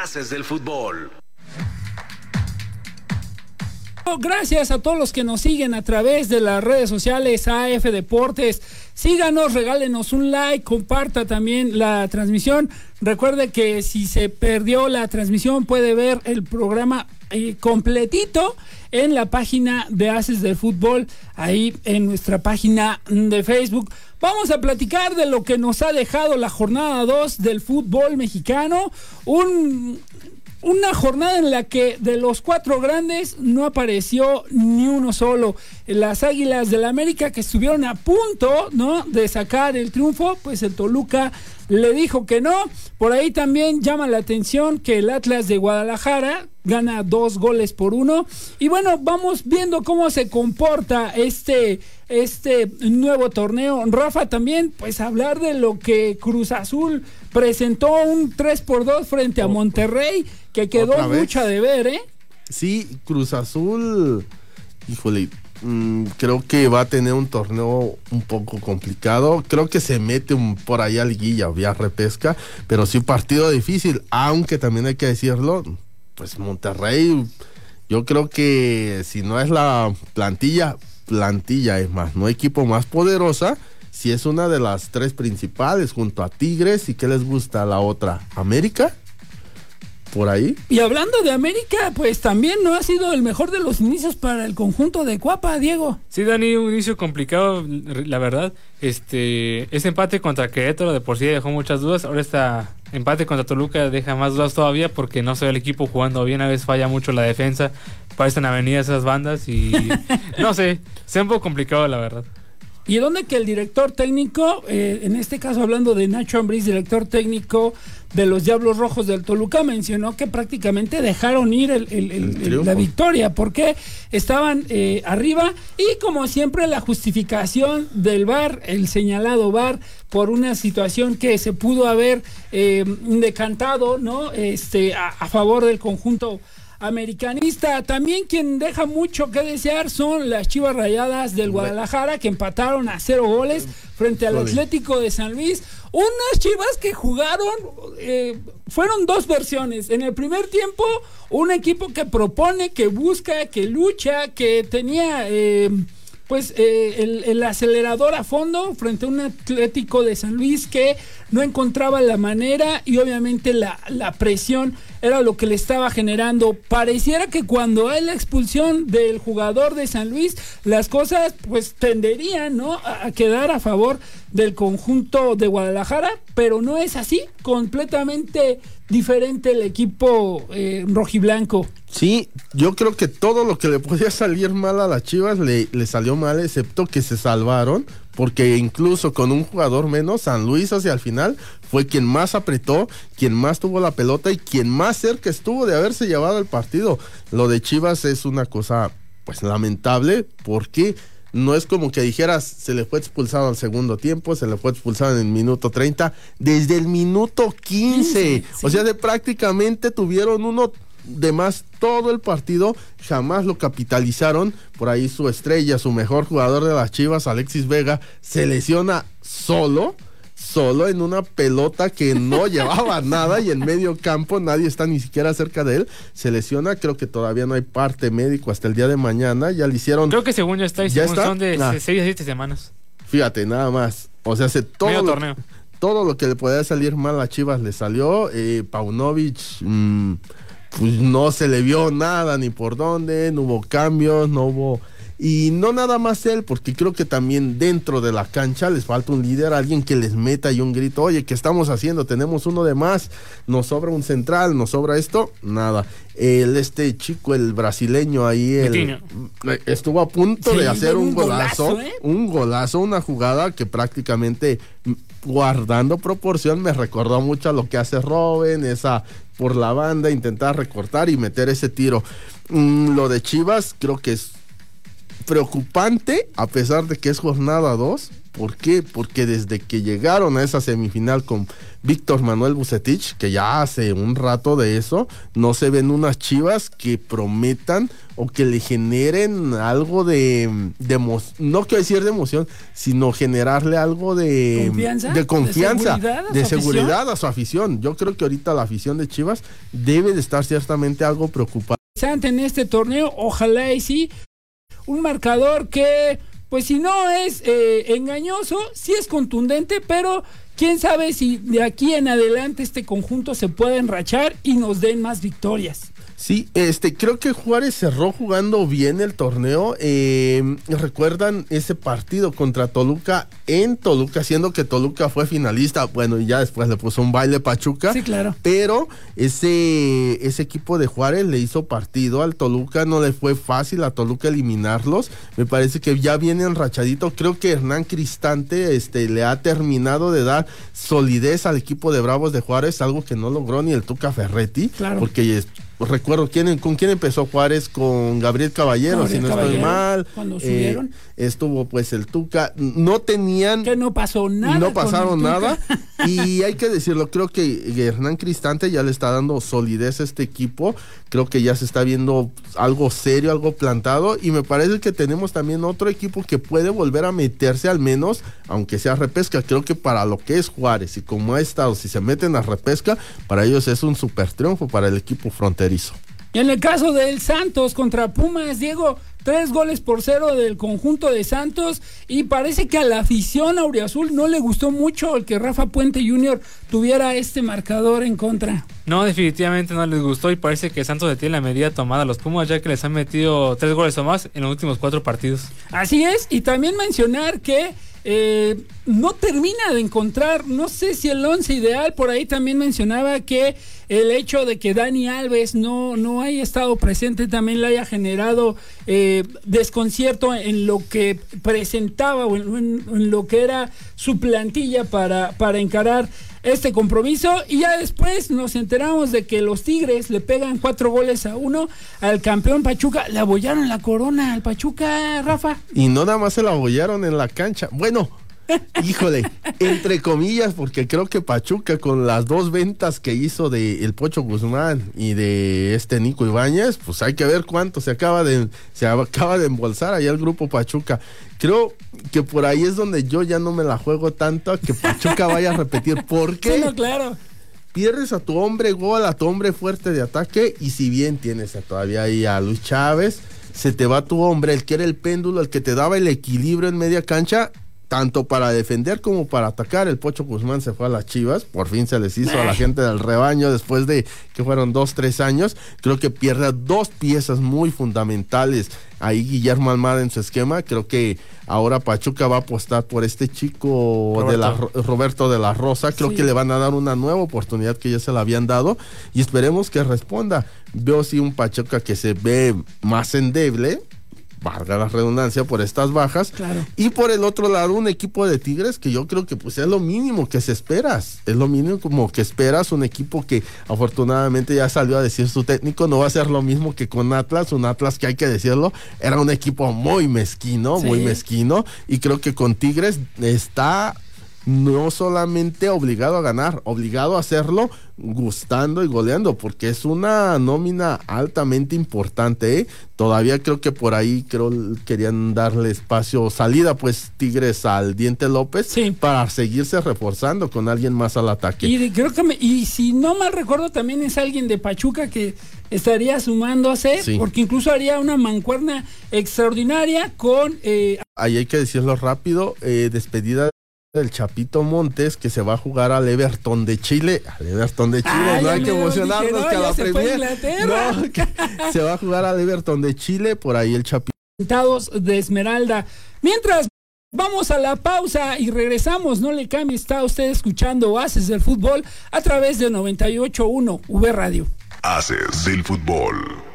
Del Fútbol. Gracias a todos los que nos siguen a través de las redes sociales AF Deportes. Síganos, regálenos un like, comparta también la transmisión. Recuerde que si se perdió la transmisión puede ver el programa eh, completito en la página de Haces del Fútbol, ahí en nuestra página de Facebook. Vamos a platicar de lo que nos ha dejado la jornada 2 del fútbol mexicano. Un, una jornada en la que de los cuatro grandes no apareció ni uno solo. Las Águilas del la América que estuvieron a punto, ¿no? De sacar el triunfo, pues el Toluca le dijo que no. Por ahí también llama la atención que el Atlas de Guadalajara gana dos goles por uno. Y bueno, vamos viendo cómo se comporta este, este nuevo torneo. Rafa también, pues hablar de lo que Cruz Azul presentó un 3 por 2 frente a Monterrey, que quedó mucha de ver, ¿eh? Sí, Cruz Azul, híjole, mm, creo que va a tener un torneo un poco complicado. Creo que se mete un, por ahí a liguilla, vía repesca, pero sí partido difícil, aunque también hay que decirlo, pues Monterrey, yo creo que si no es la plantilla, plantilla es más, no equipo más poderosa, si es una de las tres principales junto a Tigres y qué les gusta la otra, América por ahí. Y hablando de América, pues también no ha sido el mejor de los inicios para el conjunto de Cuapa, Diego. Sí, Dani, un inicio complicado, la verdad. Este, ese empate contra Querétaro de por sí dejó muchas dudas. Ahora está empate contra Toluca deja más dudas todavía porque no se ve el equipo jugando bien. A veces falla mucho la defensa. Parecen avenidas esas bandas y no sé, se un poco complicado, la verdad. Y donde que el director técnico, eh, en este caso hablando de Nacho Ambriz, director técnico de los Diablos Rojos del Toluca, mencionó que prácticamente dejaron ir la victoria porque estaban eh, arriba y como siempre la justificación del VAR, el señalado VAR, por una situación que se pudo haber eh, decantado, ¿no? Este, a, a favor del conjunto americanista. También quien deja mucho que desear son las Chivas Rayadas del Guadalajara que empataron a cero goles frente al Atlético de San Luis. Unas Chivas que jugaron, eh, fueron dos versiones. En el primer tiempo, un equipo que propone, que busca, que lucha, que tenía... Eh, pues eh, el, acelerador a fondo frente a un Atlético de San Luis que no encontraba la manera y obviamente la, la, presión era lo que le estaba generando. Pareciera que cuando hay la expulsión del jugador de San Luis, las cosas pues tenderían ¿no? a quedar a favor del conjunto de Guadalajara, pero no es así, completamente diferente el equipo eh, rojiblanco. Sí, yo creo que todo lo que le podía salir mal a las Chivas le, le salió mal, excepto que se salvaron, porque incluso con un jugador menos, San Luis hacia el final fue quien más apretó, quien más tuvo la pelota y quien más cerca estuvo de haberse llevado el partido. Lo de Chivas es una cosa pues lamentable porque no es como que dijeras, se le fue expulsado al segundo tiempo, se le fue expulsado en el minuto 30, desde el minuto 15. O sea, de prácticamente tuvieron uno de más todo el partido, jamás lo capitalizaron. Por ahí su estrella, su mejor jugador de las Chivas, Alexis Vega, se lesiona solo solo en una pelota que no llevaba nada y en medio campo nadie está ni siquiera cerca de él. Se lesiona, creo que todavía no hay parte médico hasta el día de mañana. Ya le hicieron. Creo que según ya está, ¿Ya son de 6 ah. a 7 semanas. Fíjate, nada más. O sea, hace todo. Lo, torneo. Todo lo que le podía salir mal a Chivas le salió. Eh, Paunovic. Mm, pues no se le vio nada ni por dónde, no hubo cambios, no hubo y no nada más él, porque creo que también dentro de la cancha les falta un líder, alguien que les meta y un grito, oye, ¿qué estamos haciendo? Tenemos uno de más, nos sobra un central, nos sobra esto, nada. El este chico, el brasileño ahí, el, estuvo a punto de hacer un, golazo, ¿eh? un golazo, una jugada que prácticamente guardando proporción me recordó mucho a lo que hace Robin, esa por la banda, intentar recortar y meter ese tiro. Mm, lo de Chivas creo que es preocupante, a pesar de que es jornada 2. ¿Por qué? Porque desde que llegaron a esa semifinal con Víctor Manuel Bucetich, que ya hace un rato de eso, no se ven unas chivas que prometan o que le generen algo de, no quiero decir de emoción, sino generarle algo de confianza, de, confianza, de seguridad, a, su afición. Yo creo que ahorita la afición de Chivas debe de estar ciertamente algo preocupada. En este torneo, ojalá y sí, un marcador que pues si no es eh, engañoso, sí es contundente, pero quién sabe si de aquí en adelante este conjunto se puede enrachar y nos den más victorias. Sí, este, creo que Juárez cerró jugando bien el torneo. Eh, ¿Recuerdan ese partido contra Toluca en Toluca, siendo que Toluca fue finalista? Bueno, y ya después le puso un baile Pachuca. Sí, claro. Pero ese, ese equipo de Juárez le hizo partido al Toluca, no le fue fácil a Toluca eliminarlos. Me parece que ya viene enrachadito. Creo que Hernán Cristante este, le ha terminado de dar solidez al equipo de Bravos de Juárez, algo que no logró ni el Tuca Ferretti. Claro. Porque recuerdo quién, con quién empezó Juárez, con Gabriel Caballero, si no estoy mal. Cuando eh, subieron. estuvo pues el Tuca. No tenían. Que no pasó nada. No pasaron nada. y hay que decirlo, creo que Hernán Cristante ya le está dando solidez a este equipo. Creo que ya se está viendo algo serio, algo plantado. Y me parece que tenemos también otro equipo que puede volver a meterse al menos, aunque sea repesca. Creo que para lo que es Juárez y como ha estado, si se meten a repesca, para ellos es un super triunfo para el equipo fronterizo. Y en el caso del Santos contra Pumas, Diego, tres goles por cero del conjunto de Santos y parece que a la afición auriazul no le gustó mucho el que Rafa Puente Jr. tuviera este marcador en contra. No, definitivamente no les gustó y parece que Santos tiene la medida tomada a los Pumas ya que les han metido tres goles o más en los últimos cuatro partidos. Así es, y también mencionar que eh, no termina de encontrar, no sé si el once ideal, por ahí también mencionaba que el hecho de que Dani Alves no, no haya estado presente también le haya generado eh, desconcierto en lo que presentaba o en, lo que era su plantilla para, para encarar este compromiso y ya después nos enteramos de que los Tigres le pegan cuatro goles a uno al campeón Pachuca, le abollaron la corona al Pachuca, Rafa. Y no nada más se la abollaron en la cancha. Bueno, Híjole, entre comillas, porque creo que Pachuca con las dos ventas que hizo de el Pocho Guzmán y de este Nico Ibáñez, pues hay que ver cuánto se acaba de se acaba de embolsar ahí el grupo Pachuca. Creo que por ahí es donde yo ya no me la juego tanto a que Pachuca vaya a repetir. ¿Por qué? Sí, claro. Pierdes a tu hombre gol, a tu hombre fuerte de ataque, y si bien tienes todavía ahí a Luis Chávez, se te va tu hombre, el que era el péndulo, el que te daba el equilibrio en media cancha, tanto para defender como para atacar. El Pocho Guzmán se fue a las Chivas, por fin se les hizo a la gente del rebaño después de que fueron dos, tres años. Creo que pierde dos piezas muy fundamentales ahí Guillermo Almada en su esquema. Creo que ahora Pachuca va a apostar por este chico Roberto de la, Roberto de la Rosa. Creo que le van a dar una nueva oportunidad que ya se la habían dado y esperemos que responda. Veo sí un Pachuca que se ve más endeble valga la redundancia, por estas bajas. Y por el otro lado, un equipo de Tigres que yo creo que pues es lo mínimo que se esperas. Es lo mínimo como que esperas un equipo que afortunadamente ya salió a decir su técnico, no va a ser lo mismo que con Atlas, un Atlas que hay que decirlo, era un equipo muy mezquino, muy mezquino. Y creo que con Tigres está no solamente obligado a ganar, obligado a hacerlo gustando y goleando, porque es una nómina altamente importante. ¿eh? Todavía creo que por ahí creo querían darle espacio, salida pues Tigres al Diente López para seguirse reforzando con alguien más al ataque. Y creo que y si no mal recuerdo también es alguien de Pachuca que estaría sumándose, porque incluso haría una mancuerna extraordinaria con... Eh, ahí hay que decirlo rápido, eh, despedida el Chapito Montes que se va a jugar al Everton de Chile. Al Everton de Chile, no hay que emocionarnos que a la No, se va a jugar al Everton de Chile, por ahí el Chapito. de Esmeralda. Mientras vamos a la pausa y regresamos, no le cambie, está usted escuchando Haces del Fútbol a través de 98.1 V Radio. Haces del Fútbol.